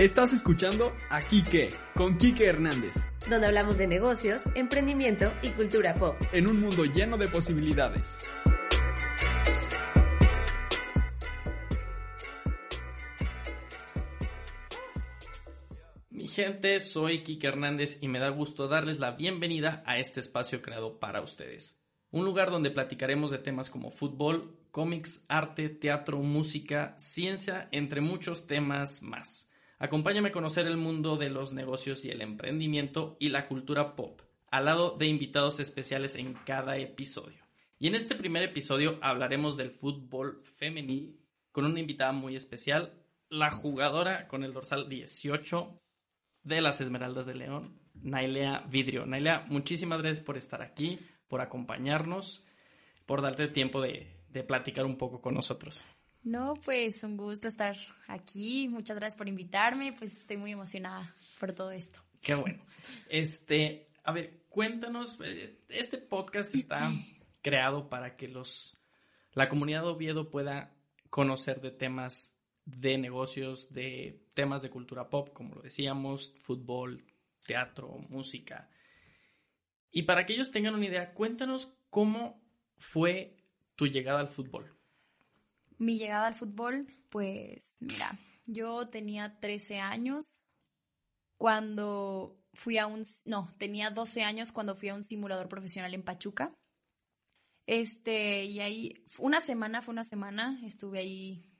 Estás escuchando a Quique, con Quique Hernández, donde hablamos de negocios, emprendimiento y cultura pop. en un mundo lleno de posibilidades. Mi gente, soy Kike Hernández y me da gusto darles la bienvenida a este espacio creado para ustedes. Un lugar donde platicaremos de temas como fútbol, cómics, arte, teatro, música, ciencia, entre muchos temas más. Acompáñame a conocer el mundo de los negocios y el emprendimiento y la cultura pop, al lado de invitados especiales en cada episodio. Y en este primer episodio hablaremos del fútbol femenil con una invitada muy especial, la jugadora con el dorsal 18 de las Esmeraldas de León, Nailea Vidrio. Nailea, muchísimas gracias por estar aquí, por acompañarnos, por darte tiempo de, de platicar un poco con nosotros. No, pues un gusto estar aquí. Muchas gracias por invitarme. Pues estoy muy emocionada por todo esto. Qué bueno. Este, a ver, cuéntanos, eh, este podcast está creado para que los la comunidad de Oviedo pueda conocer de temas de negocios, de temas de cultura pop, como lo decíamos, fútbol, teatro, música. Y para que ellos tengan una idea, cuéntanos cómo fue tu llegada al fútbol. Mi llegada al fútbol, pues mira, yo tenía 13 años cuando fui a un, no, tenía 12 años cuando fui a un simulador profesional en Pachuca. Este, y ahí, una semana, fue una semana, estuve ahí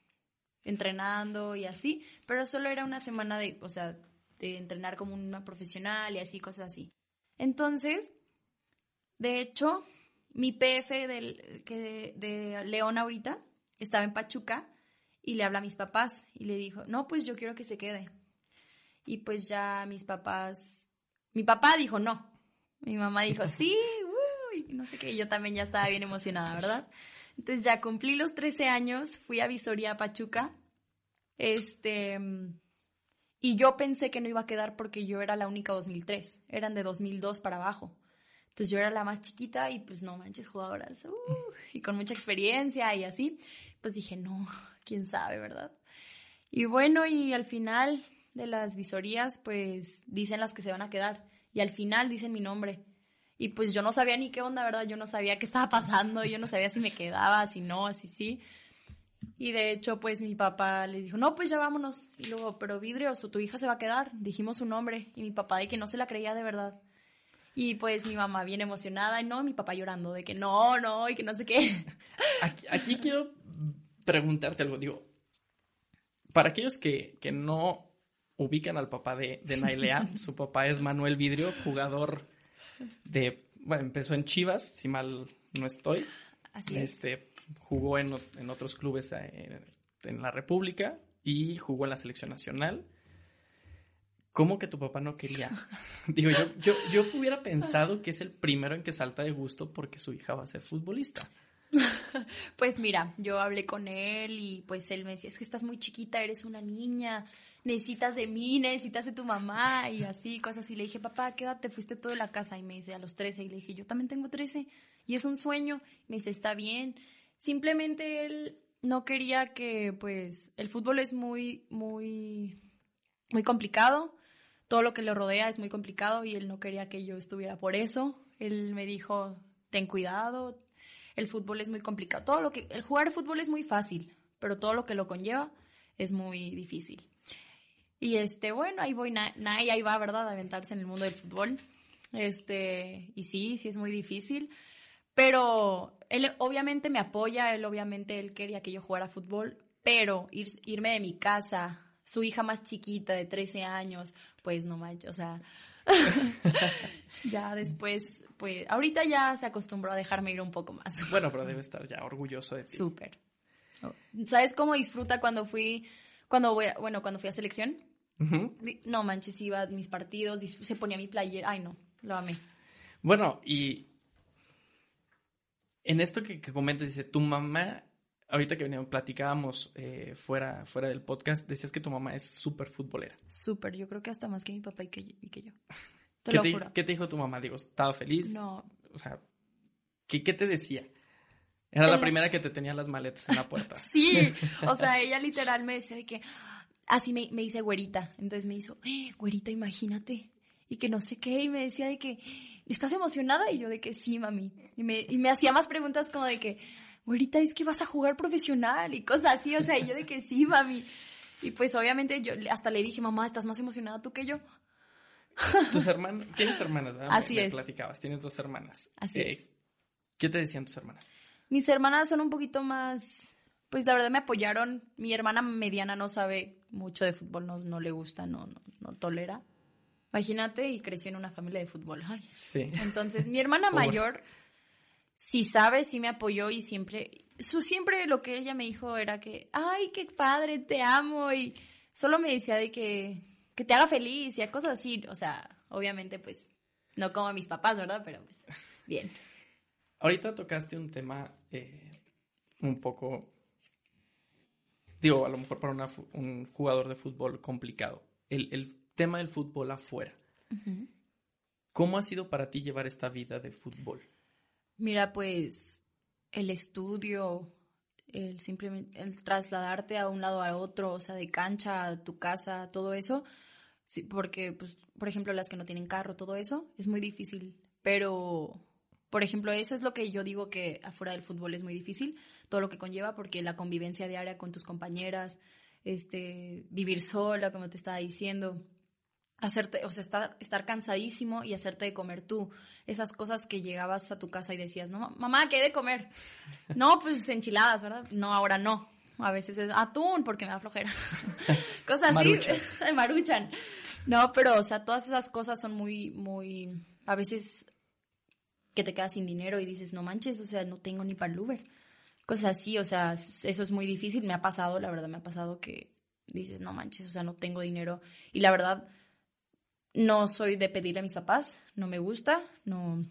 entrenando y así, pero solo era una semana de, o sea, de entrenar como una profesional y así, cosas así. Entonces, de hecho, mi PF del, que de, de León ahorita estaba en Pachuca y le habla a mis papás y le dijo, no, pues yo quiero que se quede. Y pues ya mis papás, mi papá dijo no, mi mamá dijo sí, no sé qué, y yo también ya estaba bien emocionada, ¿verdad? Entonces ya cumplí los 13 años, fui a Visoria, Pachuca, este, y yo pensé que no iba a quedar porque yo era la única 2003, eran de 2002 para abajo. Entonces yo era la más chiquita y pues no manches jugadoras, uh, y con mucha experiencia y así, pues dije, no, quién sabe, ¿verdad? Y bueno, y al final de las visorías, pues dicen las que se van a quedar, y al final dicen mi nombre. Y pues yo no sabía ni qué onda, ¿verdad? Yo no sabía qué estaba pasando, yo no sabía si me quedaba, si no, así sí. Y de hecho, pues mi papá le dijo, no, pues ya vámonos. Y luego, pero Vidrio, tu hija se va a quedar. Dijimos su nombre. Y mi papá de que no se la creía de verdad. Y pues mi mamá bien emocionada, y no, mi papá llorando de que no, no, y que no sé qué. Aquí, aquí quiero preguntarte algo, digo, para aquellos que, que no ubican al papá de, de Nailea, su papá es Manuel Vidrio, jugador de, bueno, empezó en Chivas, si mal no estoy, Así es. este, jugó en, en otros clubes eh, en la República y jugó en la selección nacional. ¿Cómo que tu papá no quería? Digo, yo, yo, yo hubiera pensado que es el primero en que salta de gusto porque su hija va a ser futbolista. Pues mira, yo hablé con él y pues él me decía, es que estás muy chiquita, eres una niña, necesitas de mí, necesitas de tu mamá y así, cosas así. Le dije, papá, quédate, fuiste todo de la casa y me dice a los 13 y le dije, yo también tengo 13 y es un sueño. Me dice, está bien. Simplemente él no quería que pues el fútbol es muy, muy, muy complicado. Todo lo que lo rodea es muy complicado y él no quería que yo estuviera por eso. Él me dijo, ten cuidado, el fútbol es muy complicado. Todo lo que, el jugar fútbol es muy fácil, pero todo lo que lo conlleva es muy difícil. Y este, bueno, ahí voy, Na- Nay, ahí va, ¿verdad? A aventarse en el mundo del fútbol. Este, y sí, sí es muy difícil. Pero él obviamente me apoya, él obviamente él quería que yo jugara fútbol, pero ir- irme de mi casa, su hija más chiquita de 13 años, pues no manches, o sea, ya después, pues ahorita ya se acostumbró a dejarme ir un poco más. Bueno, pero debe estar ya orgulloso de ti. Súper. ¿Sabes cómo disfruta cuando fui, cuando voy, a- bueno, cuando fui a selección? No manches, iba a mis partidos, se ponía mi playera, ay no, lo amé. Bueno, y En esto que, que comentas, dice, tu mamá, ahorita que veníamos, platicábamos eh, fuera, fuera del podcast, decías que tu mamá es súper futbolera. Súper, yo creo que hasta más que mi papá y que, y que yo. Te ¿Qué lo te, juro. qué te dijo tu mamá? Digo, ¿estaba feliz? No, O sea, ¿qué, qué te decía? Era la primera que te tenía las maletas en la puerta. Sí, o sea, ella literal me decía de que, así me, me dice güerita, entonces me hizo, eh, güerita, imagínate, y que no sé qué, y me decía de que, ¿estás emocionada? Y yo de que sí, mami, y me, y me hacía más preguntas como de que, güerita, es que vas a jugar profesional, y cosas así, o sea, y yo de que sí, mami, y pues obviamente yo hasta le dije, mamá, ¿estás más emocionada tú que yo? Tus hermanas, tienes hermanas, ¿verdad? Así me, me es. platicabas, tienes dos hermanas. Así Eh, es. ¿Qué te decían tus hermanas? Mis hermanas son un poquito más, pues la verdad me apoyaron. Mi hermana mediana no sabe mucho de fútbol, no, no le gusta, no, no, no tolera. Imagínate, y creció en una familia de fútbol. Ay. Sí. Entonces, mi hermana mayor sí sabe, sí me apoyó y siempre, su siempre lo que ella me dijo era que, ay, qué padre, te amo y solo me decía de que, que te haga feliz y a cosas así. O sea, obviamente, pues, no como mis papás, ¿verdad? Pero pues, bien. Ahorita tocaste un tema eh, un poco, digo, a lo mejor para una un jugador de fútbol complicado. El, el tema del fútbol afuera. ¿Cómo ha sido para ti llevar esta vida de fútbol? Mira, pues el estudio, el simplemente el trasladarte a un lado a otro, o sea, de cancha a tu casa, todo eso, sí, porque, pues, por ejemplo, las que no tienen carro, todo eso, es muy difícil. Pero, por ejemplo, eso es lo que yo digo que afuera del fútbol es muy difícil, todo lo que conlleva, porque la convivencia diaria con tus compañeras, este, vivir sola, como te estaba diciendo, hacerte, o sea, estar, estar cansadísimo y hacerte de comer tú. Esas cosas que llegabas a tu casa y decías, no, mamá, ¿qué hay de comer? No, pues enchiladas, ¿verdad? No, ahora no. A veces es atún porque me da flojera. cosas así. Maruchan. Maruchan. No, pero, o sea, todas esas cosas son muy, muy, a veces que te quedas sin dinero y dices, no manches, o sea, no tengo ni para el Uber. Cosas así, o sea, eso es muy difícil. Me ha pasado, la verdad, me ha pasado que dices, no manches, o sea, no tengo dinero. Y la verdad, no soy de pedirle a mis papás, no me gusta, no.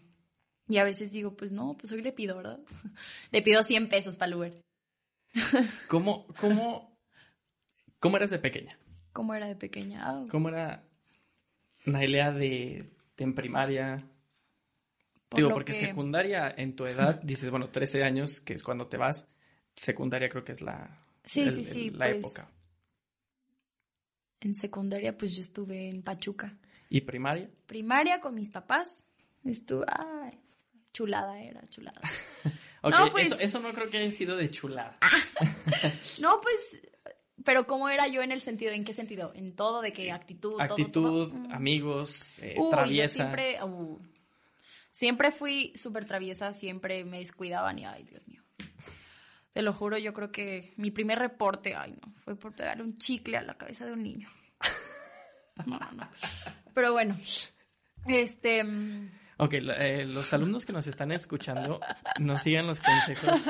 Y a veces digo, pues no, pues hoy le pido, ¿verdad? le pido 100 pesos para el Uber. ¿Cómo, cómo, cómo eras de pequeña? ¿Cómo era de pequeña? Ah, ¿Cómo era Nailea de, de en primaria? por Digo, porque que- secundaria en tu edad, dices, bueno, 13 años, que es cuando te vas. Secundaria creo que es la, Sí, el- sí, sí, el- la pues. época. En secundaria, pues yo estuve en Pachuca. ¿Y primaria? Primaria con mis papás. Estuve, ay, chulada era, chulada. Ok, No, pues- eso, eso no creo que haya sido de chulada. No, pues, pero ¿cómo era yo en el sentido? ¿En qué sentido? En todo, de que actitud, todo, Actitud, todo. Mm. amigos, eh, yo traviesa. siempre, uh, siempre fui súper traviesa, siempre me descuidaban y, ay, Dios mío. Te lo juro, yo creo que mi primer reporte, ay, no, fue por pegarle un chicle a la cabeza de un niño. No, no. Pero bueno, este, Ok, eh, los alumnos que nos están escuchando, nos sigan los consejos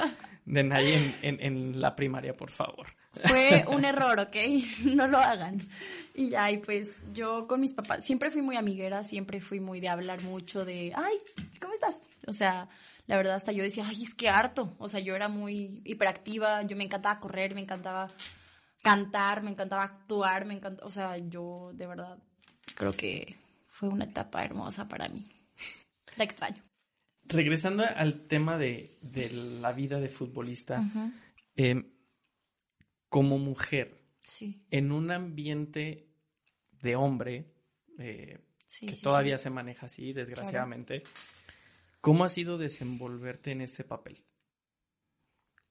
de nadie en, en- en la primaria, por favor. fue un error, ¿ok? No lo hagan. Y ya, y pues yo con mis papás, siempre fui muy amiguera, siempre fui muy de hablar mucho, de, ay, ¿cómo estás? O sea, la verdad hasta yo decía, ay, es que harto. O sea, yo era muy hiperactiva, yo me encantaba correr, me encantaba cantar, me encantaba actuar, me encantaba, o sea, yo de verdad creo que fue una etapa hermosa para mí. La extraño. Regresando al tema de, de la vida de futbolista, eh, como mujer, Sí, en un ambiente de hombre, eh, sí. que sí, todavía se maneja así, desgraciadamente, ¿cómo ha sido desenvolverte en este papel?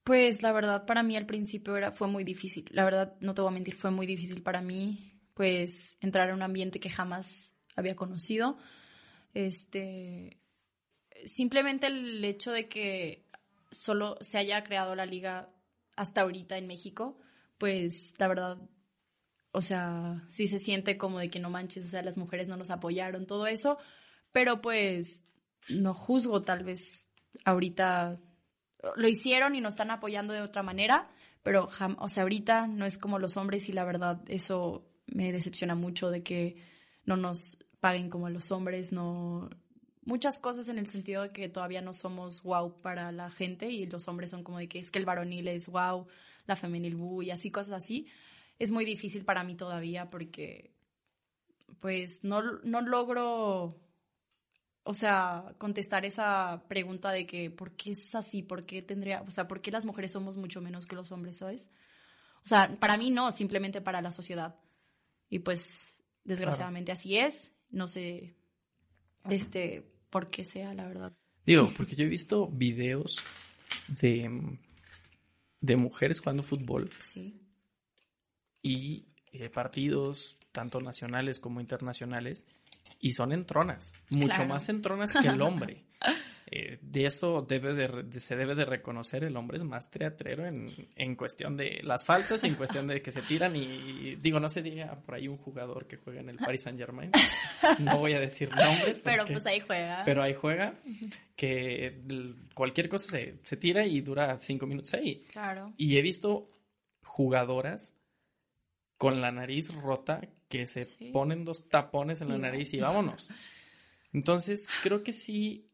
Pues la verdad para mí al principio era, fue muy difícil. La verdad, no te voy a mentir, fue muy difícil para mí, pues, entrar a un ambiente que jamás había conocido. Este, simplemente el hecho de que solo se haya creado la liga hasta ahorita en México, pues la verdad, o sea, sí se siente como de que no manches, o sea, las mujeres no nos apoyaron, todo eso, pero pues no juzgo tal vez ahorita lo hicieron y nos están apoyando de otra manera, pero o sea, ahorita no es como los hombres y la verdad eso me decepciona mucho de que no nos paguen como los hombres, no muchas cosas en el sentido de que todavía no somos wow para la gente y los hombres son como de que es que el varonil es wow, la femenil bu y así cosas así. Es muy difícil para mí todavía porque pues no, no logro, o sea, contestar esa pregunta de que ¿por qué es así? ¿Por qué tendría, o sea, por qué las mujeres somos mucho menos que los hombres, ¿sabes? O sea, para mí no, simplemente para la sociedad. Y pues, desgraciadamente así es. No sé, este, por qué sea, la verdad. Digo, porque yo he visto videos de, de mujeres jugando fútbol Sí. y eh, partidos, tanto nacionales como internacionales, y son entronas, mucho Claro. más entronas que el hombre. Eh, de esto debe de, se debe de reconocer, el hombre es más teatrero en, en cuestión de las faltas, en cuestión de que se tiran y digo, no se diga por ahí un jugador que juega en el Paris Saint Germain, no voy a decir nombres, Pero pues ahí juega. pero ahí juega que cualquier cosa se, se tira y dura cinco minutos ahí. Claro. Y he visto jugadoras con la nariz rota que se Sí. ponen dos tapones en la nariz y vámonos. Entonces, creo que sí,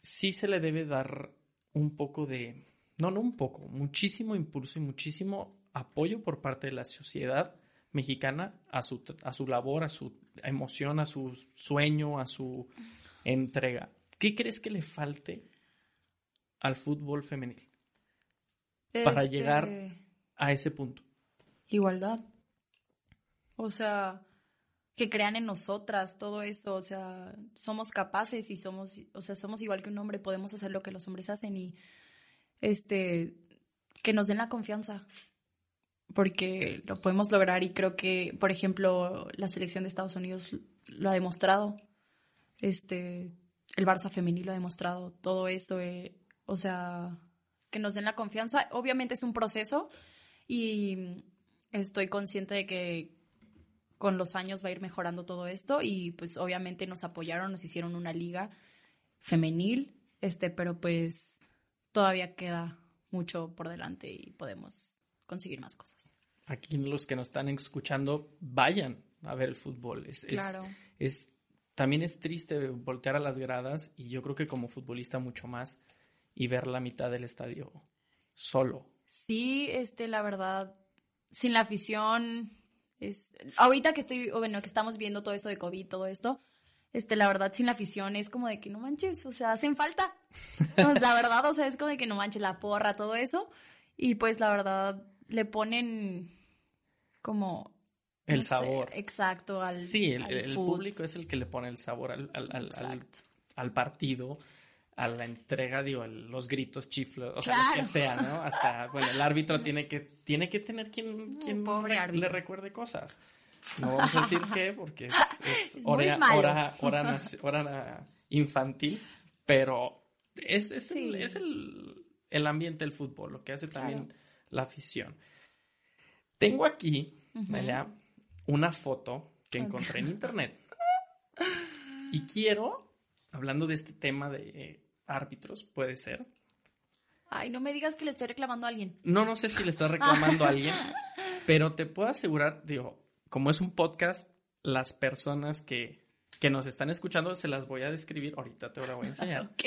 sí se le debe dar un poco de, no, no un poco, muchísimo impulso y muchísimo apoyo por parte de la sociedad mexicana a su, a su labor, a su emoción, a su sueño, a su entrega. ¿Qué crees que le falte al fútbol femenil para Este, llegar- a ese punto? Igualdad. O sea, que crean en nosotras, todo eso, o sea, somos capaces y somos, o sea, somos igual que un hombre, podemos hacer lo que los hombres hacen y este que nos den la confianza. Porque lo podemos lograr y creo que, por ejemplo, la selección de Estados Unidos lo ha demostrado. Este, el Barça femenil lo ha demostrado, todo eso, eh, o sea, que nos den la confianza. Obviamente es un proceso y estoy consciente de que con los años va a ir mejorando todo esto y pues obviamente nos apoyaron, nos hicieron una liga femenil, este, pero pues todavía queda mucho por delante y podemos conseguir más cosas. Aquí los que nos están escuchando, vayan a ver el fútbol. Es, es- Claro. es- también es triste voltear a las gradas y yo creo que como futbolista mucho más y ver la mitad del estadio solo. Sí, este, la verdad, sin la afición, es, ahorita que estoy, o bueno, que estamos viendo todo esto de COVID, todo esto, este, la verdad, sin la afición es como de que no manches, o sea, hacen falta. Pues, la verdad, o sea, es como de que no manches la porra, todo eso. Y pues la verdad, le ponen como... El no sé, sabor. exacto, al Sí, el, al el público es el que le pone el sabor al, al- al partido, a la entrega, digo, los gritos, chiflos, o sea, lo que sea, ¿no? Hasta, bueno, el árbitro tiene que, tiene que tener quien, quien pobre re- árbitro. le recuerde cosas. No vamos a decir qué, porque es, hora, hora, hora, hora infantil, pero es, es, el, es el, el ambiente del fútbol, lo que hace también Claro. la afición. Tengo aquí, una foto que encontré en internet. Y quiero, hablando de este tema de árbitros, puede ser. Ay, no me digas que le estoy reclamando a alguien. No, no sé si le estás reclamando a alguien, pero te puedo asegurar, digo, como es un podcast, las personas que, que nos están escuchando se las voy a describir. Ahorita te la voy a enseñar. Ok.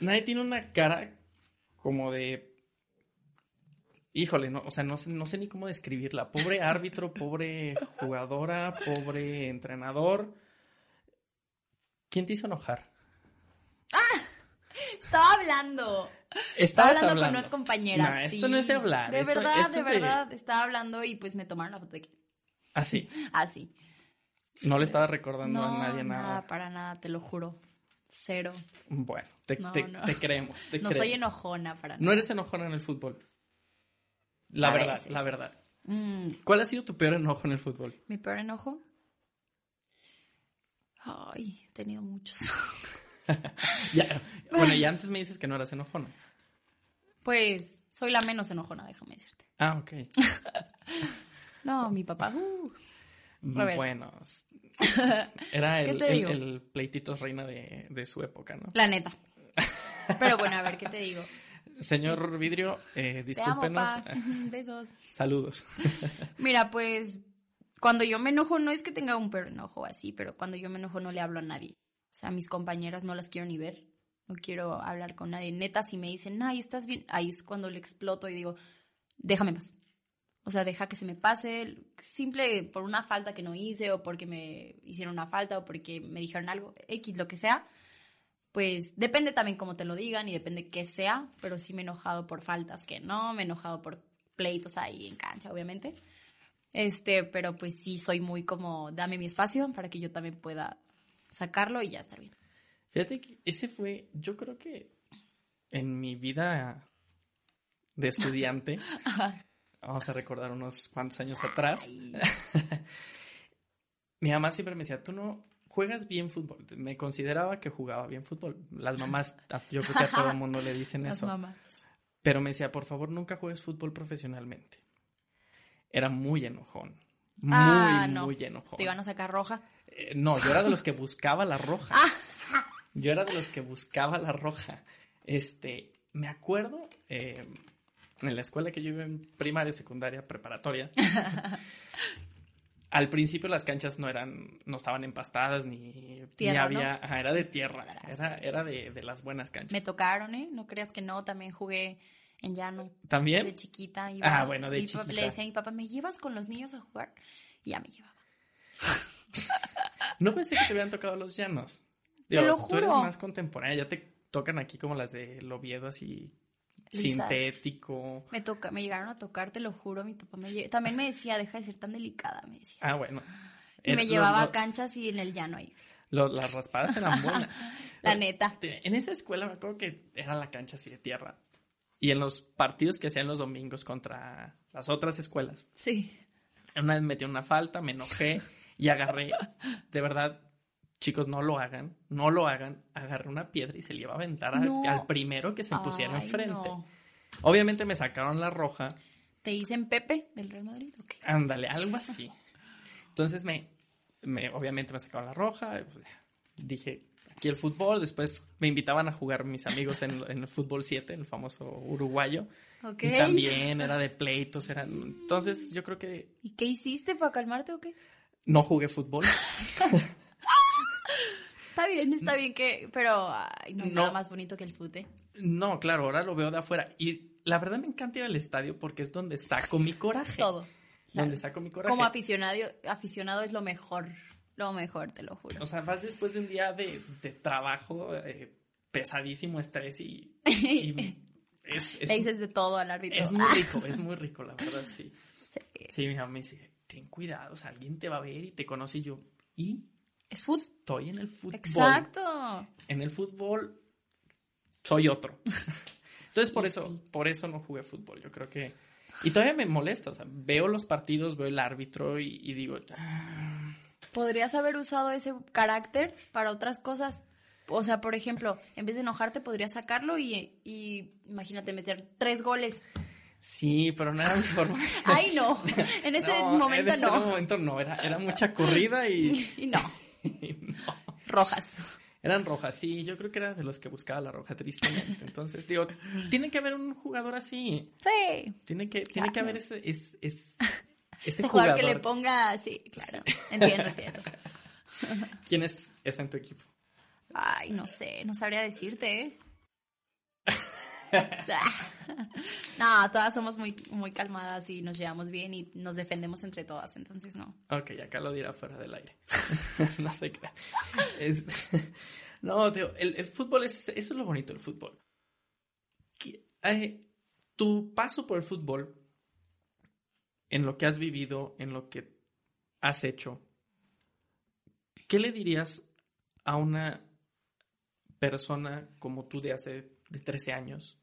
Nadie tiene una cara como de. Híjole, no, o sea, no sé, no sé ni cómo describirla. Pobre árbitro, pobre jugadora, pobre entrenador. ¿Quién te hizo enojar? Estaba hablando. Estaba hablando, hablando. con una compañera. No, esto no es de hablar, De esto- verdad, esto de verdad. Estaba hablando y pues me tomaron la foto de que. Así. Así. No le estaba recordando No, a nadie nada. nada, para nada, te lo juro. Cero. Bueno, te, No, te- no. te creemos, te No creemos. soy enojona para nada. No eres enojona en el fútbol. La A verdad, veces. la verdad. Mm, ¿Cuál ha sido tu peor enojo en el fútbol? ¿Mi peor enojo? Ay, he tenido muchos. Ya, bueno, y antes me dices que no eras enojona. Pues soy la menos enojona, déjame decirte. Ah, ok. No, mi papá. uh. Bueno, era ¿Qué el, el- pleititos reina de, de su época, ¿no? La neta. Pero bueno, a ver, ¿qué te digo? Señor Vidrio, eh, Te amo, discúlpenos. Besos. Saludos. Mira, pues cuando yo me enojo, no es que tenga un peor enojo así, pero cuando yo me enojo no le hablo a nadie. O sea, mis compañeras no las quiero ni ver. No quiero hablar con nadie. Neta, si me dicen, ay, estás bien, ahí es cuando le exploto y digo, déjame paz. O sea, deja que se me pase, simple por una falta que no hice o porque me hicieron una falta o porque me dijeron algo, X, lo que sea. Pues depende también cómo te lo digan y depende qué sea, pero sí me he enojado por faltas que no, me he enojado por pleitos ahí en cancha, obviamente. Este, pero pues sí soy muy como, dame mi espacio para que yo también pueda sacarlo y ya estar bien. Fíjate que ese fue, yo creo que en mi vida de estudiante, vamos a recordar unos cuantos años atrás, mi mamá siempre me decía, tú no juegas bien fútbol. Me consideraba que jugaba bien fútbol. Las mamás, yo creo que a todo el mundo le dicen Las eso. mamás. Pero me decía, por favor, nunca juegues fútbol profesionalmente. Era muy enojón. Muy, Ah, no. muy enojón. Te iban a sacar roja. Eh, no, yo era de los que buscaba la roja. Yo era de los que buscaba la roja. Este, me acuerdo eh, en la escuela que yo iba en primaria, secundaria, preparatoria. al principio las canchas no eran, no estaban empastadas ni, ni Tierra, ¿no? había, ajá, era de tierra, era, era de, de las buenas canchas. Me tocaron, ¿eh? No creas que no, también jugué en llano. ¿También? De chiquita. Iba, Ah, bueno, de mi papá-. Le decía a mi papá, ¿me llevas con los niños a jugar? Y ya me llevaba. No pensé que te hubieran tocado los llanos. Te lo Tú eres juro. más contemporánea, ya te tocan aquí como las de Oviedo así Lisas. sintético. Me toca, me llegaron a tocar, te lo juro, mi papá me lle- también me decía, deja de ser tan delicada, me decía. Ah, bueno. Y Es- me llevaba lo- a canchas y en el llano ahí. lo- las raspadas eran buenas. La neta. En esa escuela me acuerdo que era la cancha así de tierra. Y en los partidos que hacían los domingos contra las otras escuelas, Sí. una vez metí una falta, me enojé y agarré, de verdad, chicos, no lo hagan, no lo hagan, agarré una piedra y se le iba a aventar al, No. al primero que se pusiera Ay, enfrente. no. Obviamente me sacaron la roja, ¿Te dicen Pepe del Real Madrid? Ok. ándale, algo así. Entonces me, me obviamente me sacaron la roja, pues, dije, aquí el fútbol, después me invitaban a jugar mis amigos en, en el fútbol 7, el famoso uruguayo. Y también era de pleitos, eran... Entonces yo creo que ¿Y qué hiciste para calmarte o qué? No jugué fútbol. Está bien, está bien que, pero ay, no hay No. nada más bonito que el fute. No, claro, ahora lo veo de afuera. Y la verdad me encanta ir al estadio porque es donde saco mi coraje. Todo. Donde claro. saco mi coraje. Como aficionado, aficionado es lo mejor, lo mejor, te lo juro. O sea, vas después de un día de, de trabajo eh, pesadísimo, estrés y... y es, es- Le dices de todo al árbitro. es muy rico, es muy rico, la verdad, sí. Sí. Sí, mi mamá me dice, ten cuidado, o sea, alguien te va a ver y te conoce y yo. Y Es fútbol. estoy en el fútbol. Exacto. En el fútbol soy otro. Entonces por eso, sí. por eso no jugué fútbol. Yo creo que. Y todavía me molesta. O sea, veo los partidos, veo el árbitro y, y digo, "Ah, Podrías haber usado ese carácter para otras cosas. O sea, por ejemplo, en vez de enojarte, podrías sacarlo y, y imagínate meter tres goles. Sí, pero no era mi forma. Ay, no. En ese No, momento en ese no. momento no, era, era mucha corrida y, Y no. y no. Rojas. Eran rojas, sí, yo creo que era de los que buscaba la roja, tristemente. Entonces, digo, tiene que haber un jugador así. Sí. Tiene que, tiene que haber ese, es- es- ese Este jugador jugador. que le ponga. Sí, claro. Entiendo, entiendo. ¿Quién es, es en tu equipo? Ay, no sé, no sabría decirte, ¿eh? no, todas somos muy, muy calmadas y nos llevamos bien y nos defendemos entre todas, entonces no. Ok, acá lo dirá fuera del aire. no sé qué. Es- no, tío, el, el fútbol es, eso es lo bonito del fútbol. Eh, tu paso por el fútbol, en lo que has vivido, en lo que has hecho, ¿qué le dirías a una persona como tú de hace de 13 años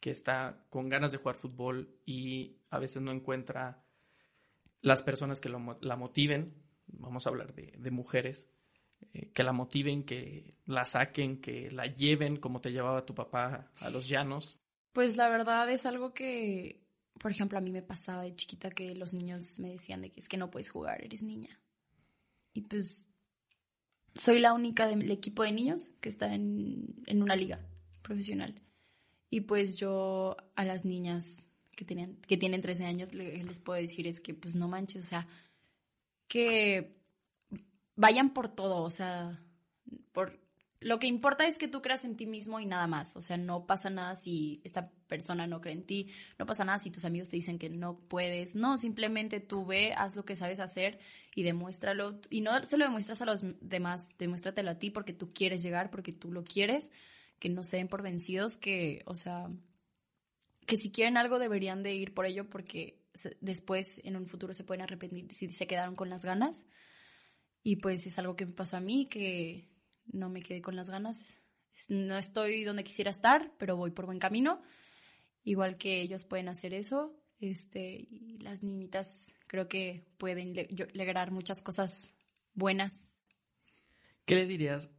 que está con ganas de jugar fútbol y a veces no encuentra las personas que lo la motiven, vamos a hablar de, de mujeres, eh, que la motiven, que la saquen, que la lleven como te llevaba tu papá a los llanos. Pues la verdad es algo que, por ejemplo, a mí me pasaba de chiquita que los niños me decían de que es que no puedes jugar, eres niña. Y pues soy la única del equipo de niños que está en, en una liga profesional. Y pues yo a las niñas que, tenían, que tienen 13 años le- les puedo decir es que pues no manches, o sea, que vayan por todo, o sea, por lo que importa es que tú creas en ti mismo y nada más. O sea, no pasa nada si esta persona no cree en ti, no pasa nada si tus amigos te dicen que no puedes. No, simplemente tú ve, haz lo que sabes hacer y demuéstralo. Y no se lo demuestras a los demás, demuéstratelo a ti porque tú quieres llegar, porque tú lo quieres, que no se den por vencidos, que, o sea, que si quieren algo deberían de ir por ello porque después en un futuro se pueden arrepentir si se quedaron con las ganas. Y pues es algo que me pasó a mí, que no me quedé con las ganas. No estoy donde quisiera estar, pero voy por buen camino. Igual que ellos pueden hacer eso. Este, y las niñitas creo que pueden lograr muchas cosas buenas. ¿Qué le dirías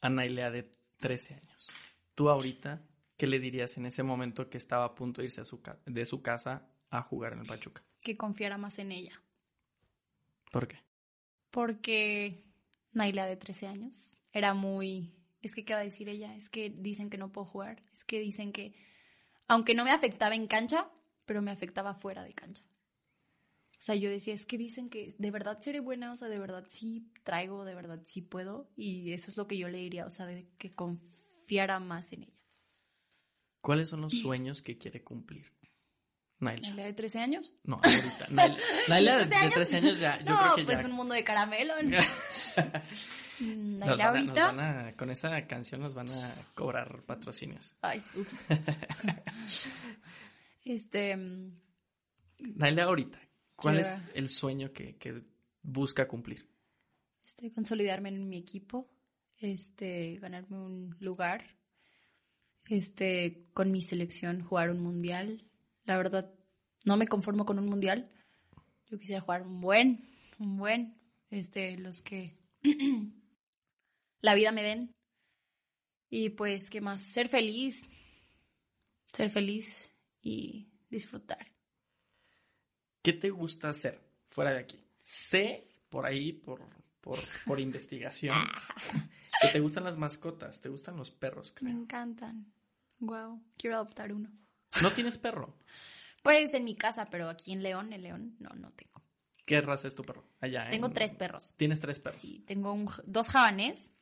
a Nailea de 13 años? Tú ahorita, ¿qué le dirías en ese momento que estaba a punto de irse a su de su casa a jugar en el Pachuca? Que confiara más en ella. ¿Por qué? Porque Naila de 13 años era muy... Es que, ¿qué va a decir ella? Es que dicen que no puedo jugar. Es que dicen que... Aunque no me afectaba en cancha, pero me afectaba fuera de cancha. O sea, yo decía, es que dicen que de verdad seré buena, o sea, de verdad sí traigo, de verdad sí puedo. Y eso es lo que yo le diría, o sea, de que confiara más en ella. ¿Cuáles son los sueños que quiere cumplir? Naila. ¿Naila de 13 años? No, ahorita. Naila, Naila de, ¿13 de 13 años ya, yo no, creo que pues ya. un mundo de caramelo. Mm, Naila nos ahorita... van a- con esa canción nos van a cobrar patrocinios. Ay, ups. este... mm, Naila ahorita, ¿cuál es el sueño que, que busca cumplir? este, consolidarme en mi equipo, este, ganarme un lugar, este, con mi selección jugar un mundial. La verdad, no me conformo con un mundial. Yo quisiera jugar un buen, un buen, este, los que la vida me den. Y pues, ¿qué más? Ser feliz, ser feliz y disfrutar. ¿Qué te gusta hacer fuera de aquí? Sé por ahí, por, por, por investigación, que te gustan las mascotas, te gustan los perros, Me creo. encantan. Wow, quiero adoptar uno. ¿No tienes perro? Pues en mi casa, pero aquí en León, en León, no, no tengo. ¿Qué raza es tu perro? Allá. Tengo en- tres perros. Tienes tres perros. Sí, tengo un, dos jabanés.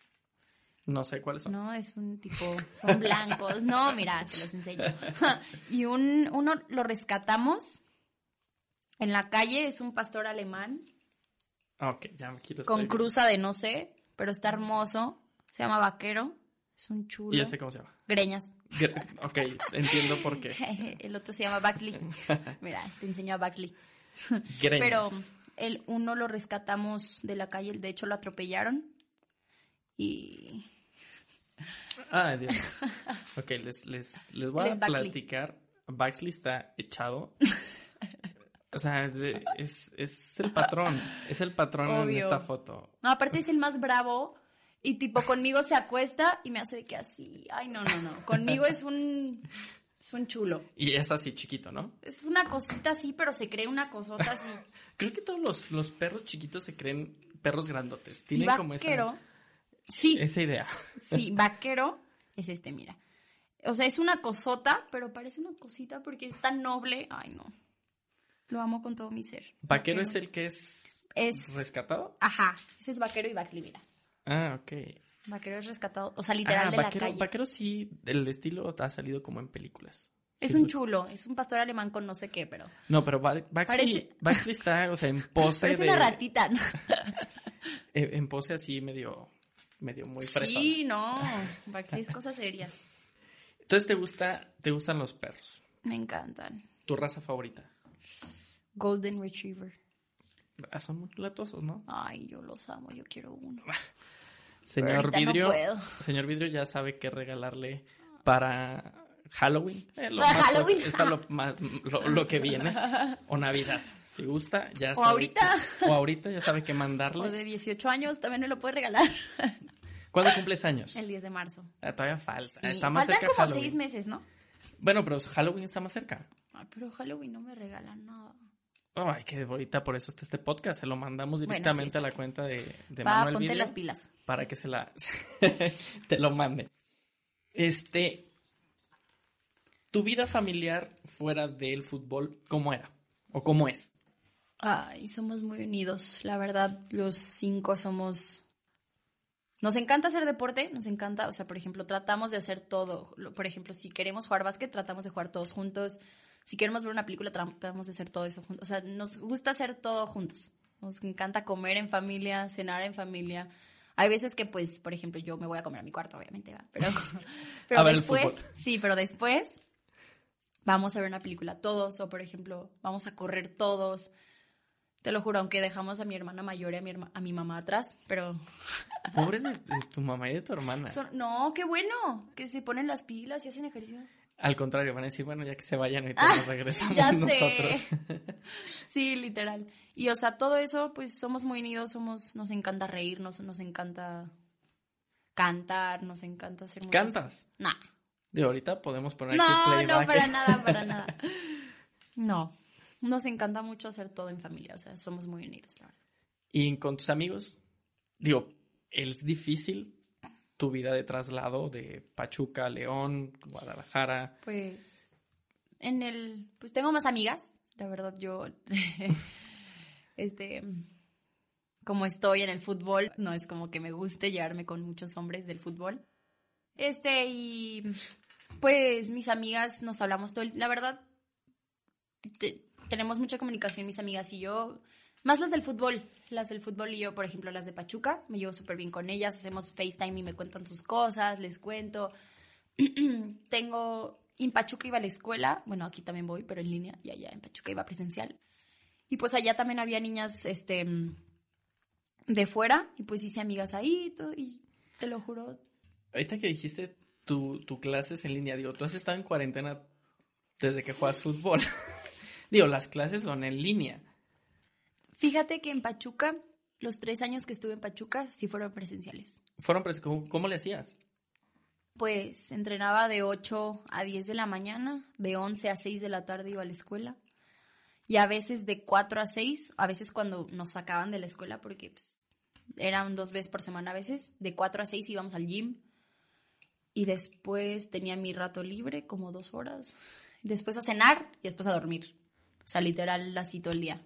No sé cuáles son. No, es un tipo, son blancos. No, mira, te los enseño. Y un, uno lo rescatamos en la calle, es un pastor alemán Ah, ok, ya aquí lo con cruza de no sé, pero está hermoso. Se llama Vaquero. Es un chulo. ¿Y este cómo se llama? Greñas. Gr- Ok, entiendo por qué. El otro se llama Baxley. Mira, te enseño a Baxley. Greñas. Pero el uno lo rescatamos de la calle, de hecho lo atropellaron. Y Ah, Dios. Ok, les, les, les voy a platicar. Baxley está echado. O sea, es, es, el patrón. Es el patrón en Obvio. esta foto. no, aparte es el más bravo y tipo conmigo se acuesta y me hace de que así, ay no, no, no, conmigo es un es un chulo. Y es así chiquito, ¿no? Es una cosita así, pero se cree una cosota así. Creo que todos los, los perros chiquitos se creen perros grandotes. Tienen como esa, vaquero, sí, esa idea. sí, vaquero es este, mira. O sea, es una cosota, pero parece una cosita porque es tan noble. Ay, no. Lo amo con todo mi ser. ¿Vaquero es el que es, Es- rescatado? Ajá, ese es vaquero y Baxley, mira. Ah, ok. Vaquero es rescatado, o sea, literal Ah, de vaquero, la calle. vaquero sí, el estilo ha salido como en películas. Es Sí, un lo- chulo, es un pastor alemán con no sé qué, pero No, pero Ba- Baxley, Parece- está, o sea, en pose parece de... una ratita, ¿no? eh, En pose así medio, medio muy fresón. Sí, no, Baxley es cosa seria. Entonces te gusta, te gustan los perros. Me encantan. ¿Tu raza favorita? Golden Retriever. Ah, son muy latosos, ¿no? Ay, yo los amo, yo quiero uno. Señor no Vidrio, puedo. señor Vidrio ya sabe qué regalarle para Halloween. Eh, lo Para más- Halloween. Es para lo, más- lo, lo que viene. O Navidad. Si gusta, ya O sabe. ahorita. O ahorita ya sabe qué O mandarle. de 18 años también me lo puede regalar. ¿Cuándo cumples años? El 10 de marzo. Ah, todavía falta. Sí, Está más Faltan cerca como Halloween. seis meses, ¿no? Bueno, pero Halloween está más cerca. Ay, pero Halloween no me regalan nada. Ay, que ahorita por eso está este podcast. Se lo mandamos Bueno, sí, directamente a la bien. cuenta de, de Va, Manuel ponte las pilas. para que se la te lo mande. Este, tu vida familiar fuera del fútbol, ¿cómo era? ¿O cómo es? Ay, somos muy unidos. La verdad, los cinco somos Nos encanta hacer deporte, nos encanta, o sea, por ejemplo, tratamos de hacer todo. Por ejemplo, si queremos jugar básquet, tratamos de jugar todos juntos. Si queremos ver una película, tratamos de hacer todo eso juntos. O sea, nos gusta hacer todo juntos. Nos encanta comer en familia, cenar en familia. Hay veces que, pues, por ejemplo, yo me voy a comer a mi cuarto, obviamente, ¿va? Pero, pero A después, sí, pero después vamos a ver una película todos, o por ejemplo, vamos a correr todos. Te lo juro, aunque dejamos a mi hermana mayor y a mi, herma- a mi mamá atrás, pero Pobres de, de tu mamá y de tu hermana. son- no, qué bueno, que se ponen las pilas y hacen ejercicio. Al contrario, van a decir, bueno, ya que se vayan, ahorita nos regresamos Ah, Ya nosotros. Sí, literal. Y o sea, todo eso, pues somos muy unidos, somos, nos encanta reírnos, nos encanta cantar, nos encanta hacer ¿Cantas? No, Digo, ahorita podemos poner aquí no, playback. no, para nada, para nada. No, nos encanta mucho hacer todo en familia, o sea, somos muy unidos, la verdad. Y con tus amigos, digo, es difícil tu vida de traslado de Pachuca, León, Guadalajara. Pues en el, pues tengo más amigas, la verdad yo, este, como estoy en el fútbol, no es como que me guste llevarme con muchos hombres del fútbol. Este, y pues mis amigas nos hablamos todo, el- la verdad, te- tenemos mucha comunicación mis amigas y yo, más las del fútbol, las del fútbol y yo, por ejemplo, las de Pachuca, me llevo súper bien con ellas, hacemos FaceTime y me cuentan sus cosas, les cuento. Tengo, en Pachuca iba a la escuela, bueno, aquí también voy, pero en línea, y allá en Pachuca iba presencial. Y pues allá también había niñas, este, de fuera, y pues hice amigas ahí, y te lo juro, Ahorita que dijiste tu, tu clases en línea, digo, tú has estado en cuarentena desde que juegas fútbol. digo, las clases son en línea. Fíjate que en Pachuca, los tres años que estuve en Pachuca, sí fueron presenciales. Fueron pres- ¿cómo, cómo le hacías? Pues entrenaba de 8 a 10 de la mañana, de 11 a 6 de la tarde iba a la escuela. Y a veces de 4 a 6, a veces cuando nos sacaban de la escuela, porque pues, eran dos veces por semana a veces, de 4 a 6 íbamos al gym. Y después tenía mi rato libre, como dos horas. Después a cenar y después a dormir. O sea, literal, así todo el día.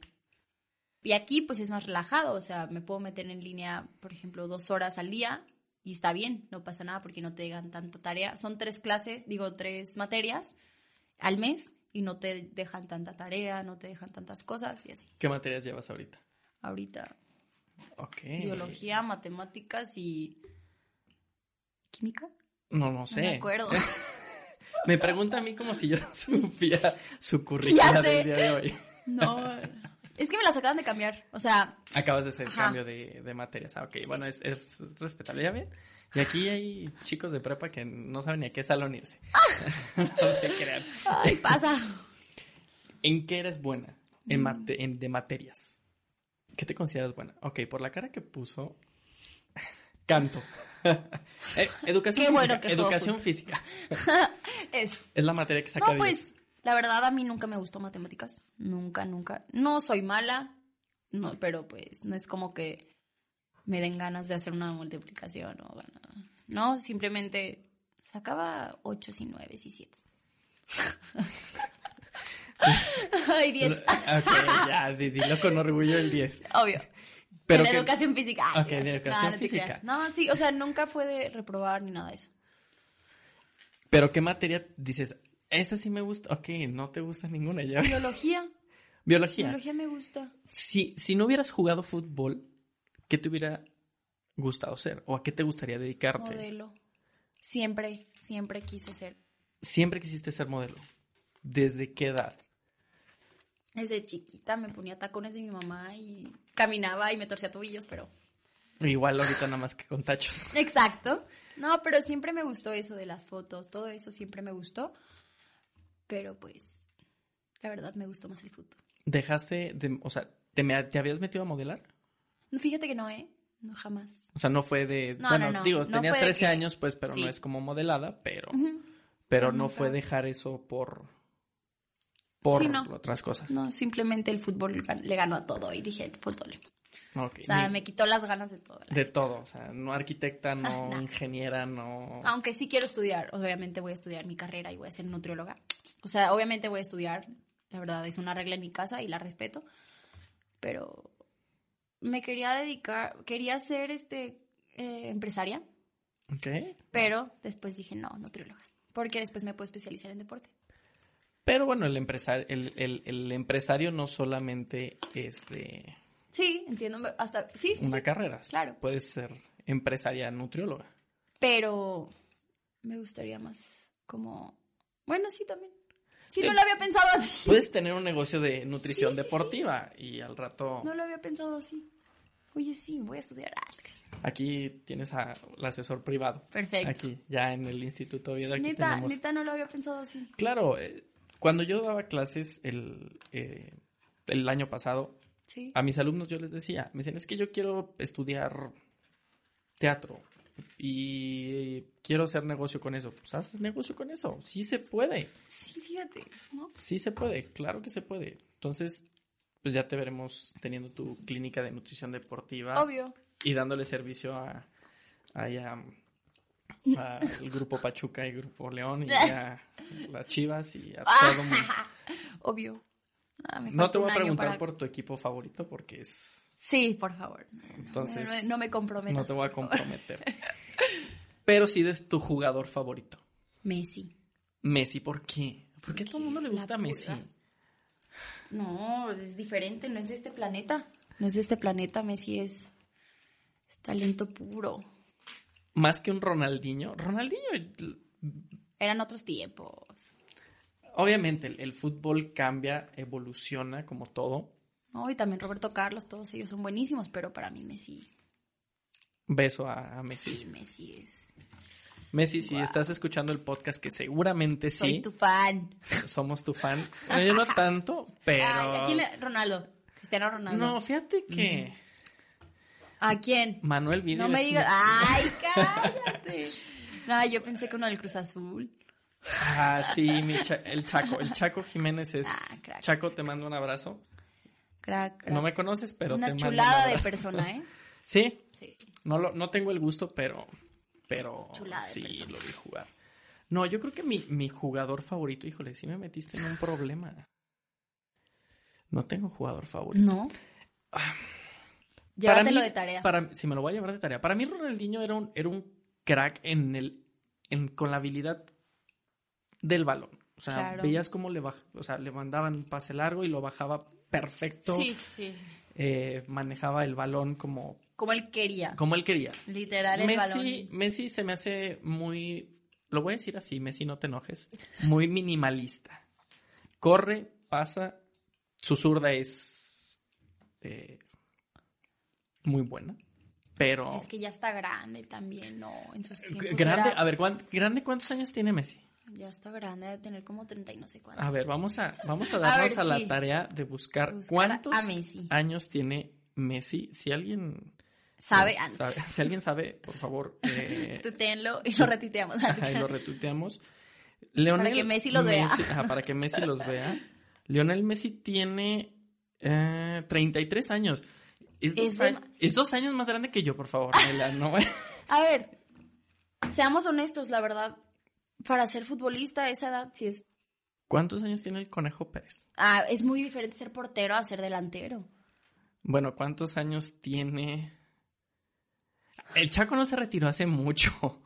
Y aquí pues es más relajado, o sea, me puedo meter en línea, por ejemplo, dos horas al día y está bien, no pasa nada porque no te dejan tanta tarea. Son tres clases, digo, tres materias al mes y no te dejan tanta tarea, no te dejan tantas cosas y así. ¿Qué materias llevas ahorita? Ahorita, Ok. biología, matemáticas y química. No, no sé. No me acuerdo. Me pregunta a mí como si yo supiera su sé. del día de hoy. No, es que me las acaban de cambiar, o sea, Acabas de hacer Ajá. cambio de, de materias. Ah, ok, bueno, es, es respetable. ¿Ya ven? Y aquí hay chicos de prepa que no saben ni a qué salón irse. no se crean. ay, pasa. ¿En qué eres buena? Mm. En, mate- en- de materias. ¿Qué te consideras buena? Ok, por la cara que puso, canto. Eh, educación Qué física. que educación física. Es Es la materia que saca No, 10. pues, la verdad a mí nunca me gustó matemáticas. Nunca, nunca. No soy mala, no, pero pues no es como que me den ganas de hacer una multiplicación o nada. No, simplemente sacaba 8 y 9 y 7. Ay, 10. Ok, ya, di- dilo con orgullo el 10. Obvio. Pero en que- educación física. Ay, Ok, Dios. educación No, física. No, sí, o sea, nunca fue de reprobar ni nada de eso. Pero ¿qué materia dices? Esta sí me gusta. Ok, no te gusta ninguna ya. Biología. Biología. Biología me gusta. Si, si no hubieras jugado fútbol, ¿qué te hubiera gustado ser? ¿O a qué te gustaría dedicarte? Modelo. Siempre, siempre quise ser. Siempre quisiste ser modelo. ¿Desde qué edad? Desde chiquita me ponía tacones de mi mamá y caminaba y me torcía tobillos, pero... Igual ahorita nada más que con tachos. Exacto. No, pero siempre me gustó eso de las fotos, todo eso siempre me gustó. Pero pues, la verdad me gustó más el fútbol. Dejaste de, o sea, ¿te, me- te habías metido a modelar? No, fíjate que no, ¿eh? No, jamás. O sea, no fue de, No, bueno, no, no. digo, tenías fue de 13 que- años, pues, pero no es como modelada, pero, pero no fue dejar eso por, por Sí, no. otras cosas. No, simplemente el fútbol le ganó a todo y dije, fútbol. Ok, O sea, ni- me quitó las ganas de todo. De todo, o sea, no arquitecta, no No. ingeniera, no... Aunque sí quiero estudiar, obviamente voy a estudiar mi carrera y voy a ser nutrióloga. O sea, obviamente voy a estudiar, la verdad es una regla en mi casa y la respeto, pero me quería dedicar, quería ser este eh, empresaria, Ok. pero después dije, no, nutrióloga, porque después me puedo especializar en deporte. Pero bueno, el empresario, el, el- el empresario no solamente es de Sí, entiendo, hasta, sí, sí, una sí, carrera. claro. Puedes ser empresaria nutrióloga. pero me gustaría más como, bueno, sí, también. Sí, Sí. no lo había pensado así. Puedes tener un negocio de nutrición deportiva y al rato No lo había pensado así. Oye, sí, voy a estudiar. Aquí tienes al asesor privado. Perfecto. Aquí, ya en el Instituto Oviedo, aquí neta, tenemos... neta, no lo había pensado así. Claro, eh, cuando yo daba clases el, eh, el año pasado, Sí. a mis alumnos yo les decía, me decían, es que yo quiero estudiar teatro y quiero hacer negocio con eso. Pues haces negocio con eso, sí se puede, Sí, fíjate, ¿no? sí se puede, claro que se puede. Entonces, pues ya te veremos teniendo tu clínica de nutrición deportiva Obvio. y dándole servicio a, ahí a- al grupo Pachuca y grupo León y a las Chivas y a todo mundo. Obvio. Ah, No te voy a preguntar para- por tu equipo favorito porque es Sí, por favor. entonces No, no, no me comprometas. no te voy a comprometer. Pero sí de tu jugador favorito. Messi. Messi, ¿por qué? ¿Por qué a todo el mundo le gusta Messi? pura. No, es diferente, no es de este planeta. No es de este planeta, Messi es, es talento puro. Más que un Ronaldinho. Ronaldinho, Eran otros tiempos. obviamente el, el fútbol cambia, evoluciona como todo. No, y también Roberto Carlos, todos ellos son buenísimos, pero para mí Messi. Beso a, a Messi. Sí, Messi es. Messi, si estás escuchando el podcast, que seguramente Soy sí, tu fan. somos tu fan. Eh, Yo no tanto, pero... Ay, ¿a quién le- Ronaldo. Cristiano Ronaldo. No, fíjate que ¿A quién? Manuel Video No me digas. ¡Ay, cállate! No, yo pensé que uno del Cruz Azul. Ah, sí, mi cha- el Chaco. El Chaco Jiménez es... Ah, crack. Chaco, te mando un abrazo. Crack, crack. No me conoces, pero Una te mando un chulada de persona, ¿eh? Sí, Sí. no, lo, no tengo el gusto, pero... Pero Chulada de sí, persona. lo vi jugar. No, yo creo que mi, mi jugador favorito... Híjole, sí me metiste en un problema. No tengo jugador favorito. No. Para Llévatelo mí- de tarea. Para, si me lo voy a llevar de tarea. Para mí Ronaldinho era un, era un crack en el, en, con la habilidad del balón. O sea, Claro. veías cómo le, baj- o sea, le mandaban un pase largo y lo bajaba perfecto. Sí, sí. Eh, manejaba el balón como, Como él quería. como él quería. Literal, el Messi, balón. Messi se me hace muy, lo voy a decir así, Messi, no te enojes, muy minimalista. Corre, pasa, su zurda es eh, muy buena, pero... Es que ya está grande también, ¿no? En sus tiempos. Grande, era- a ver, ¿cuán- grande, ¿cuántos años tiene Messi? Ya está grande, de tener como 30 y no sé cuántos. A ver, vamos a, vamos a darnos a, ver, la sí. tarea de buscar, Buscar cuántos años tiene Messi. Si alguien ¿Sabe? pues, sabe- si alguien sabe, por favor, eh, Tutéenlo y lo retuiteamos. ajá, y lo retuiteamos. Leonel Para que Messi los vea. ajá, para que Messi los vea. Lionel Messi tiene eh, 33 años. Es dos, Es de- a- es dos años más grande que yo, por favor, Nela, no A ver, seamos honestos, la verdad. Para ser futbolista a esa edad sí es... ¿Cuántos años tiene el Conejo Pérez? Ah, es muy diferente ser portero a ser delantero. Bueno, ¿cuántos años tiene? El Chaco no se retiró hace mucho.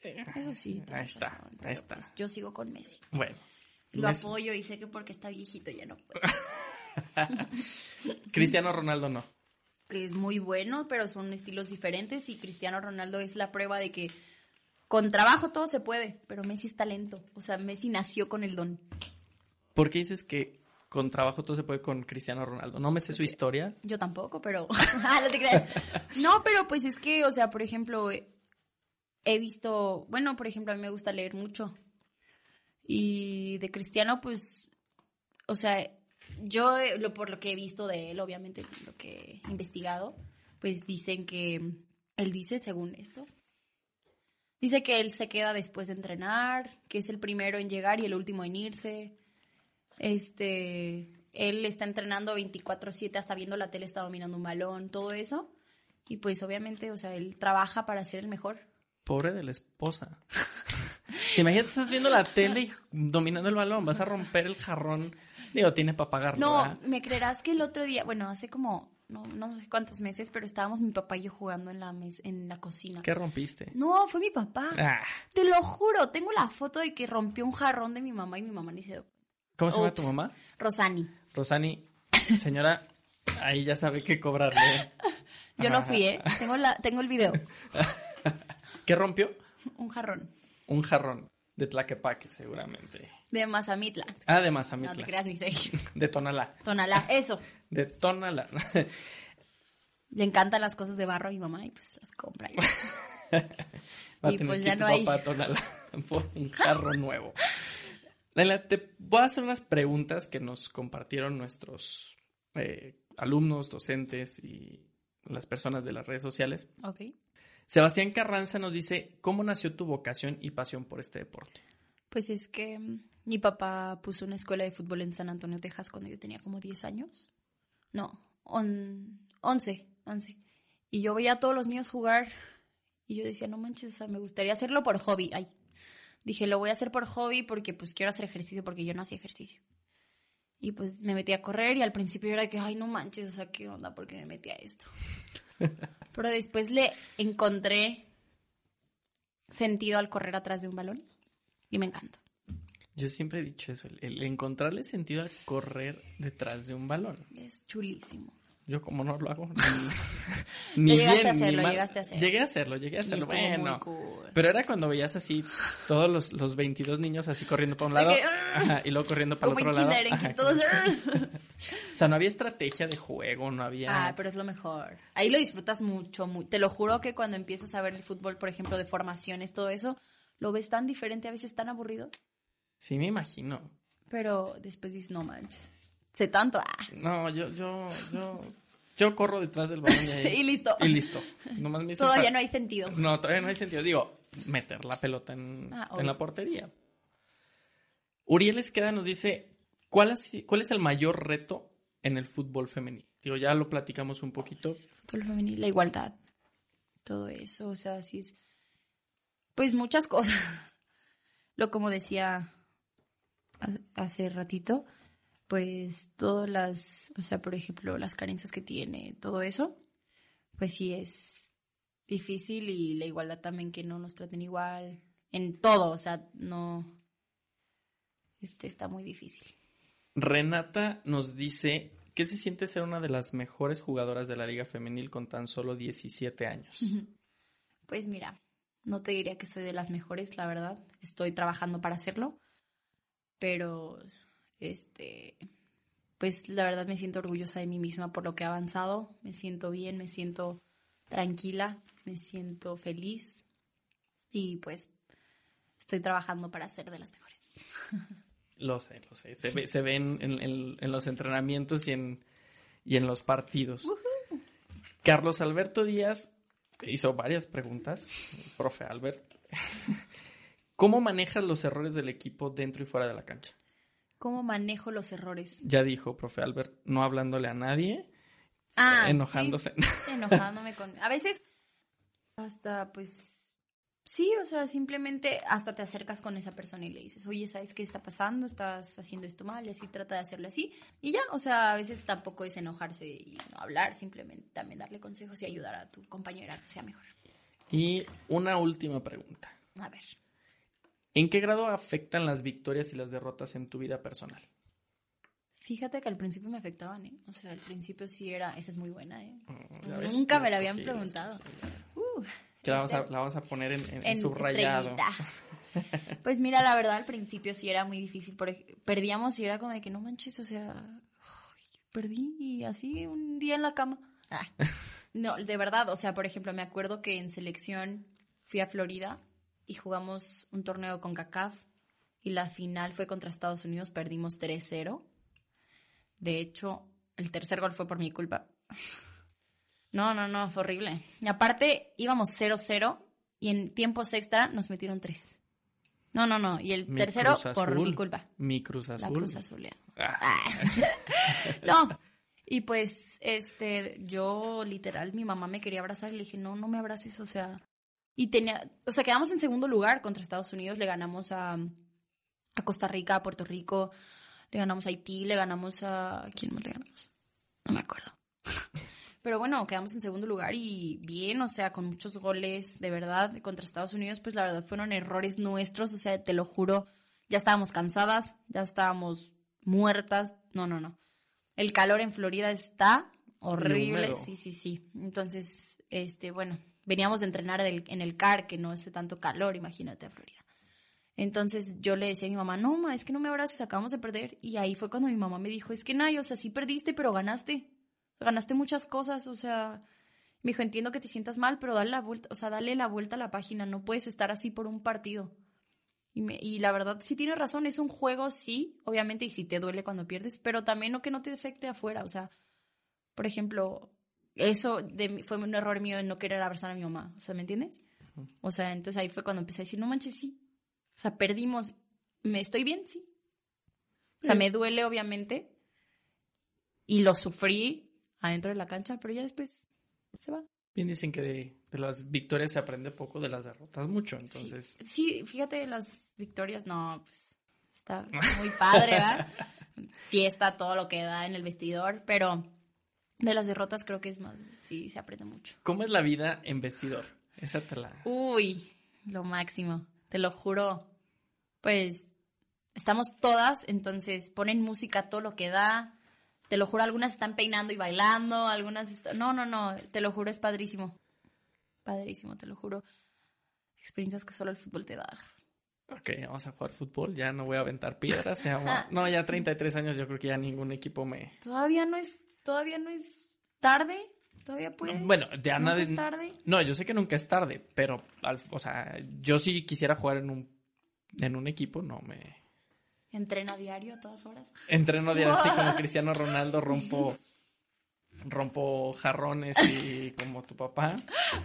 Eso sí. Ahí está, razón, ahí está. pues, yo sigo con Messi. Bueno. Lo Messi- apoyo y sé que porque está viejito ya no puede. Cristiano Ronaldo no. es muy bueno, pero son estilos diferentes y Cristiano Ronaldo es la prueba de que con trabajo todo se puede, pero Messi es talento. O sea, Messi nació con el don. ¿Por qué dices que con trabajo todo se puede con Cristiano Ronaldo? No me sé su historia. Yo tampoco, pero... Ah, no te creas. No, pero pues es que, o sea, por ejemplo, he visto, bueno, por ejemplo, a mí me gusta leer mucho. Y de Cristiano, pues, o sea, yo, eh, lo, por lo que he visto de él, obviamente, lo que he investigado, pues dicen que, él dice, según esto, dice que él se queda después de entrenar, que es el primero en llegar y el último en irse. Este, él está entrenando 24/7, hasta viendo la tele, está dominando un balón, todo eso. Y pues obviamente, o sea, él trabaja para ser el mejor. Pobre de la esposa. si imagínate, estás viendo la tele y dominando el balón, vas a romper el jarrón. Digo, tiene para pagarlo, No, ¿verdad? me creerás que el otro día, bueno, hace como no, no sé cuántos meses, pero estábamos mi papá y yo jugando en la, mes- en la cocina. ¿Qué rompiste? No, fue mi papá. Ah, Te lo juro, tengo la foto de que rompió un jarrón de mi mamá y mi mamá ni se dio. ¿Cómo se llama tu mamá? Rosani. Rosani, señora, ahí ya sabe qué cobrarle. Yo no fui, ¿eh? Tengo, la, tengo el video. ¿Qué rompió? Un jarrón. Un jarrón de Tlaquepaque, seguramente. De Mazamitla. Ah, de No te Mazamitla. creas ni sé. de Tonalá. Tonalá. Eso. De Tonalá. Le encantan las cosas de barro a mi mamá y pues las compra. Va a Y tener pues que ya no hay. papá Tonalá por un jarro nuevo. Laila, te voy a hacer unas preguntas que nos compartieron nuestros eh, alumnos, docentes y las personas de las redes sociales. Ok. Sebastián Carranza nos dice, ¿cómo nació tu vocación y pasión por este deporte? Pues es que mm, mi papá puso una escuela de fútbol en San Antonio, Texas, cuando yo tenía como 10 años. No, on- 11, 11. Y yo veía a todos los niños jugar y yo decía, no manches, o sea, me gustaría hacerlo por hobby. Ay, dije, lo voy a hacer por hobby porque pues quiero hacer ejercicio porque yo no hacía ejercicio. Y pues me metí a correr y al principio era que, ay, no manches, o sea, ¿qué onda? ¿Por qué me metí a esto? Pero después le encontré sentido al correr atrás de un balón y me encanta. Yo siempre he dicho eso, el, el encontrarle sentido al correr detrás de un balón. Es chulísimo. Yo como no lo hago, ni, Lo llegaste bien, a ni hacerlo, mal. llegaste a hacer. Llegué a hacerlo, llegué a hacerlo. muy Bueno, cool. pero era cuando veías así todos los, los 22 niños así corriendo para un lado ¡ah! ajá, y luego corriendo para el Como otro lado. Ajá, todos... O sea, no había estrategia de juego, no había... Ah, pero es lo mejor. Ahí lo disfrutas mucho, mu- Te lo juro que cuando empiezas a ver el fútbol, por ejemplo, de formaciones, todo eso, lo ves tan diferente, a veces tan aburrido, Sí, me imagino. pero después dices, no manches, sé tanto. ah". No, yo, yo, yo, yo corro detrás del balón y, ahí- Y listo. Y listo. Nomás me Todavía no hay sentido. No, todavía no hay sentido. Digo, meter la pelota en, Ah, en la portería. Uriel Esqueda nos dice, ¿cuál, es- ¿cuál es el mayor reto en el fútbol femenino? Digo, ya lo platicamos un poquito. Fútbol femenil, la igualdad, todo eso, o sea, sí es, pues muchas cosas. Lo como decía ha- hace ratito, pues todas las, o sea, por ejemplo, las carencias que tiene, todo eso, pues sí es difícil y la igualdad también que no nos traten igual en todo, o sea, no, este está muy difícil. Renata nos dice, ¿qué se siente ser una de las mejores jugadoras de la Liga Femenil con tan solo 17 años? Pues mira, no te diría que soy de las mejores, la verdad. Estoy trabajando para hacerlo. Pero, este, pues la verdad me siento orgullosa de mí misma por lo que he avanzado. Me siento bien, me siento tranquila, me siento feliz. Y pues estoy trabajando para ser de las mejores. Lo sé, lo sé. Se ve, se ve en, en- en- en los entrenamientos y en, y en los partidos. Carlos Alberto Díaz hizo varias preguntas, profe Albert. ¿Cómo manejas los errores del equipo dentro y fuera de la cancha? ¿Cómo manejo los errores? Ya dijo, profe Albert, no hablándole a nadie, Ah, enojándose. sí, enojándome con... A veces hasta pues sí, o sea, simplemente hasta te acercas con esa persona y le dices, oye, ¿sabes qué está pasando? Estás haciendo esto mal y así trata de hacerlo así. Y ya, o sea, a veces tampoco es enojarse y no hablar, simplemente también darle consejos y ayudar a tu compañera a que sea mejor. Y una última pregunta. A ver. ¿En qué grado afectan las victorias y las derrotas en tu vida personal? Fíjate que al principio me afectaban, ¿eh? O sea, al principio sí era, esa es muy buena, ¿eh? Ves, Nunca me la habían preguntado. Uh, Que la vamos, a, este- la vamos a poner en, en- en en subrayado. estrellita. Pues mira, la verdad al principio sí era muy difícil, perdíamos y era como de que no manches, o sea, perdí y así un día en la cama. Ah. No, de verdad, o sea, por ejemplo, me acuerdo que en selección fui a Florida y jugamos un torneo con CACAF y la final fue contra Estados Unidos, perdimos 3-0. De hecho, el tercer gol fue por mi culpa. No, no, no, fue horrible. Y aparte, íbamos 0-0 y en tiempos extra nos metieron 3. No, no, no. Y el Mi tercero por mi culpa. Mi Cruz La Azul. Cruz Azul. Ah, No. Y pues, este, yo literal, mi mamá me quería abrazar y le dije, no, no me abraces, o sea. Y tenía, o sea, quedamos en segundo lugar contra Estados Unidos, le ganamos a, a Costa Rica, a Puerto Rico, le ganamos a Haití, le ganamos a, ¿a quién más le ganamos? No me acuerdo. Pero bueno, quedamos en segundo lugar y bien, o sea, con muchos goles, de verdad, contra Estados Unidos, pues la verdad fueron errores nuestros, o sea, te lo juro, ya estábamos cansadas, ya estábamos muertas, no, no, no. El calor en Florida está horrible, sí, sí, sí. Entonces, este, bueno, veníamos de entrenar en el CAR, que no hace tanto calor, imagínate a Florida. Entonces yo le decía a mi mamá, no, ma, es que no me abraces, acabamos de perder. Y ahí fue cuando mi mamá me dijo, es que Nay, o sea, sí perdiste, pero ganaste. Ganaste muchas cosas, o sea, me dijo, entiendo que te sientas mal, pero dale la vuelta, o sea, dale la vuelta a la página, no puedes estar así por un partido. Y la verdad, sí tiene razón, es un juego, sí, obviamente, y sí te duele cuando pierdes, pero también no que no te afecte afuera, o sea, por ejemplo, eso de, fue un error mío de no querer abrazar a mi mamá, o sea, ¿me entiendes? O sea, entonces ahí fue cuando empecé a decir, no manches, sí. O sea, perdimos. ¿Me estoy bien? Sí. O sea, Sí. me duele, obviamente. Y lo sufrí adentro de la cancha, pero ya después se va. Bien dicen que de, de las victorias se aprende poco, de las derrotas mucho, entonces... Sí, fíjate, las victorias, no, pues está muy padre, ¿verdad? Fiesta, todo lo que da en el vestidor, pero de las derrotas creo que es más, sí, se aprende mucho. ¿Cómo es la vida en vestidor? Esa te la... Uy, lo máximo, te lo juro. Pues estamos todas, entonces ponen música todo lo que da. Te lo juro, algunas están peinando y bailando, algunas... No, no, no, te lo juro, es padrísimo. Padrísimo, te lo juro. Experiencias que solo el fútbol te da. Ok, vamos a jugar fútbol, ya no voy a aventar piedras. ya No, ya 33 años, yo creo que ya ningún equipo me... Todavía no es, todavía no es tarde, todavía puedes. Bueno, ya ¿Nunca nadie... es tarde? No, yo sé que nunca es tarde, pero, al- o sea, yo sí quisiera jugar en un, en un equipo, no me... Entrena diario a todas horas. Entreno de así como Cristiano Ronaldo, rompo, rompo jarrones y como tu papá.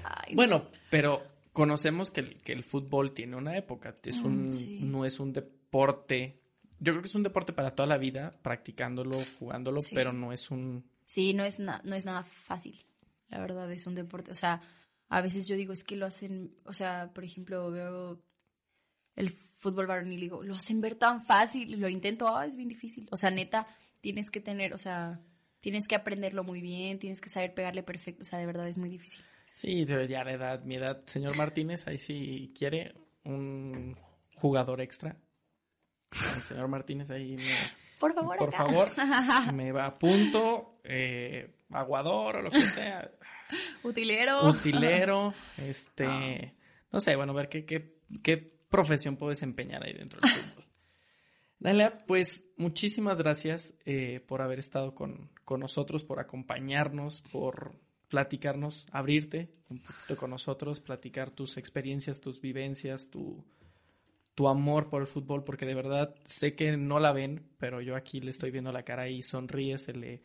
Ay, Bueno, pero conocemos que el, que el fútbol tiene una época, es Mm, un, sí. no es un deporte, yo creo que es un deporte para toda la vida, practicándolo, jugándolo, Sí. pero no es un... Sí, no es, no es nada fácil. La verdad, es un deporte. O sea, a veces yo digo, es que lo hacen, o sea, por ejemplo, veo el fútbol varonil y digo, lo hacen ver tan fácil. Lo intento, ah, es bien difícil. O sea, neta, tienes que tener, o sea, tienes que aprenderlo muy bien, tienes que saber pegarle perfecto. O sea, de verdad es muy difícil. Sí, de ya de edad, mi edad, señor Martínez, ahí sí quiere un jugador extra. El señor Martínez ahí me, Por favor, por acá. favor, me va a punto, eh, aguador o lo que sea, Utilero. utilero, este, no sé, bueno, ver qué, qué, qué profesión puedo desempeñar ahí dentro del fútbol. Dalia, pues muchísimas gracias eh, por haber estado con, con nosotros, por acompañarnos, por platicarnos, abrirte un poquito con nosotros, platicar tus experiencias, tus vivencias, tu, tu amor por el fútbol, porque de verdad sé que no la ven, pero yo aquí le estoy viendo la cara y sonríe, se le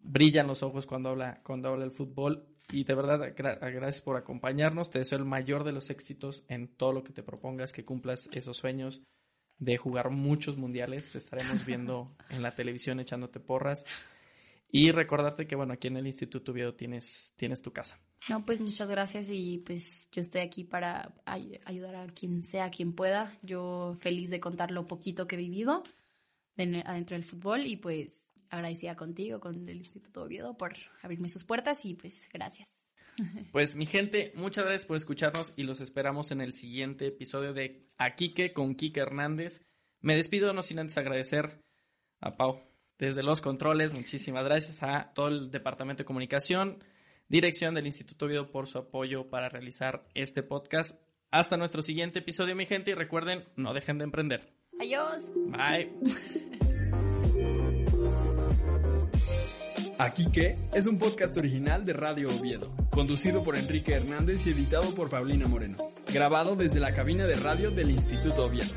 brillan los ojos cuando habla, cuando habla el fútbol. Y de verdad, gra- gracias por acompañarnos. Te deseo el mayor de los éxitos en todo lo que te propongas, que cumplas esos sueños de jugar muchos mundiales. Te estaremos viendo en la televisión echándote porras. Y recordarte que, bueno, aquí en el Instituto Oviedo tienes, tienes tu casa. No, pues muchas gracias y pues yo estoy aquí para ay- ayudar a quien sea, a quien pueda. Yo feliz de contar lo poquito que he vivido de- adentro del fútbol y pues agradecida contigo, con el Instituto Oviedo por abrirme sus puertas y pues gracias. Pues mi gente, muchas gracias por escucharnos y los esperamos en el siguiente episodio de A Quique con Quique Hernández. Me despido no sin antes agradecer a Pau desde los controles. Muchísimas gracias a todo el departamento de comunicación, dirección del Instituto Oviedo por su apoyo para realizar este podcast. Hasta nuestro siguiente episodio, mi gente, y recuerden, no dejen de emprender. Adiós. Bye. Aquí que es un podcast original de Radio Oviedo, conducido por Enrique Hernández y editado por Paulina Moreno, grabado desde la cabina de radio del Instituto Oviedo.